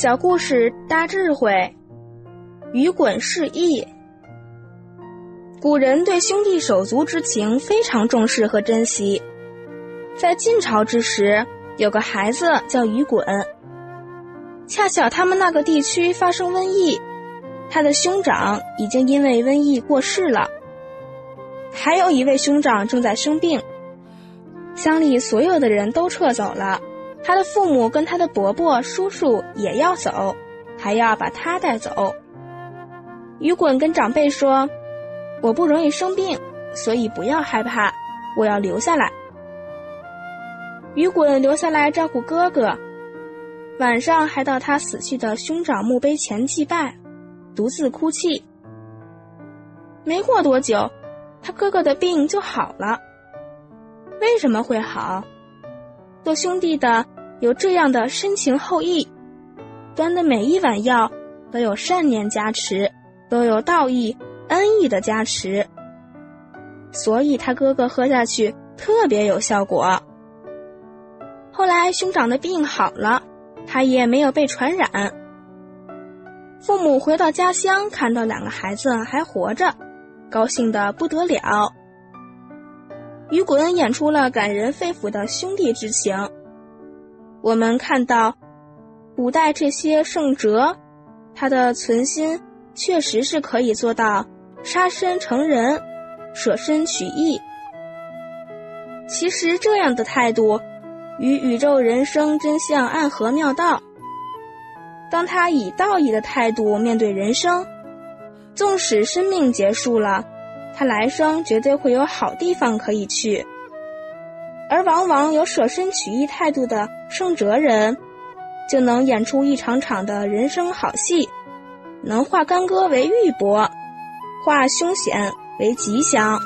小故事大智慧，鱼滚示意。古人对兄弟手足之情非常重视和珍惜。在晋朝之时，有个孩子叫鱼滚，恰巧他们那个地区发生瘟疫，他的兄长已经因为瘟疫过世了，还有一位兄长正在生病。乡里所有的人都撤走了，他的父母跟他的伯伯、叔叔也要走，还要把他带走。雨滚跟长辈说：“我不容易生病，所以不要害怕，我要留下来。”雨滚留下来照顾哥哥，晚上还到他死去的兄长墓碑前祭拜，独自哭泣。没过多久，他哥哥的病就好了。为什么会好？做兄弟的有这样的深情厚谊，端的每一碗药都有善念加持，都有道义恩义的加持，所以他哥哥喝下去特别有效果。后来兄长的病好了，他也没有被传染。父母回到家乡，看到两个孩子还活着，高兴的不得了。雨滚演出了感人肺腑的兄弟之情。我们看到，古代这些圣哲，他的存心确实是可以做到杀身成仁、舍身取义。其实这样的态度，与宇宙人生真相暗合妙道。当他以道义的态度面对人生，纵使生命结束了。他来生绝对会有好地方可以去，而往往有舍身取义态度的圣哲人，就能演出一场场的人生好戏，能化干戈为玉帛，化凶险为吉祥。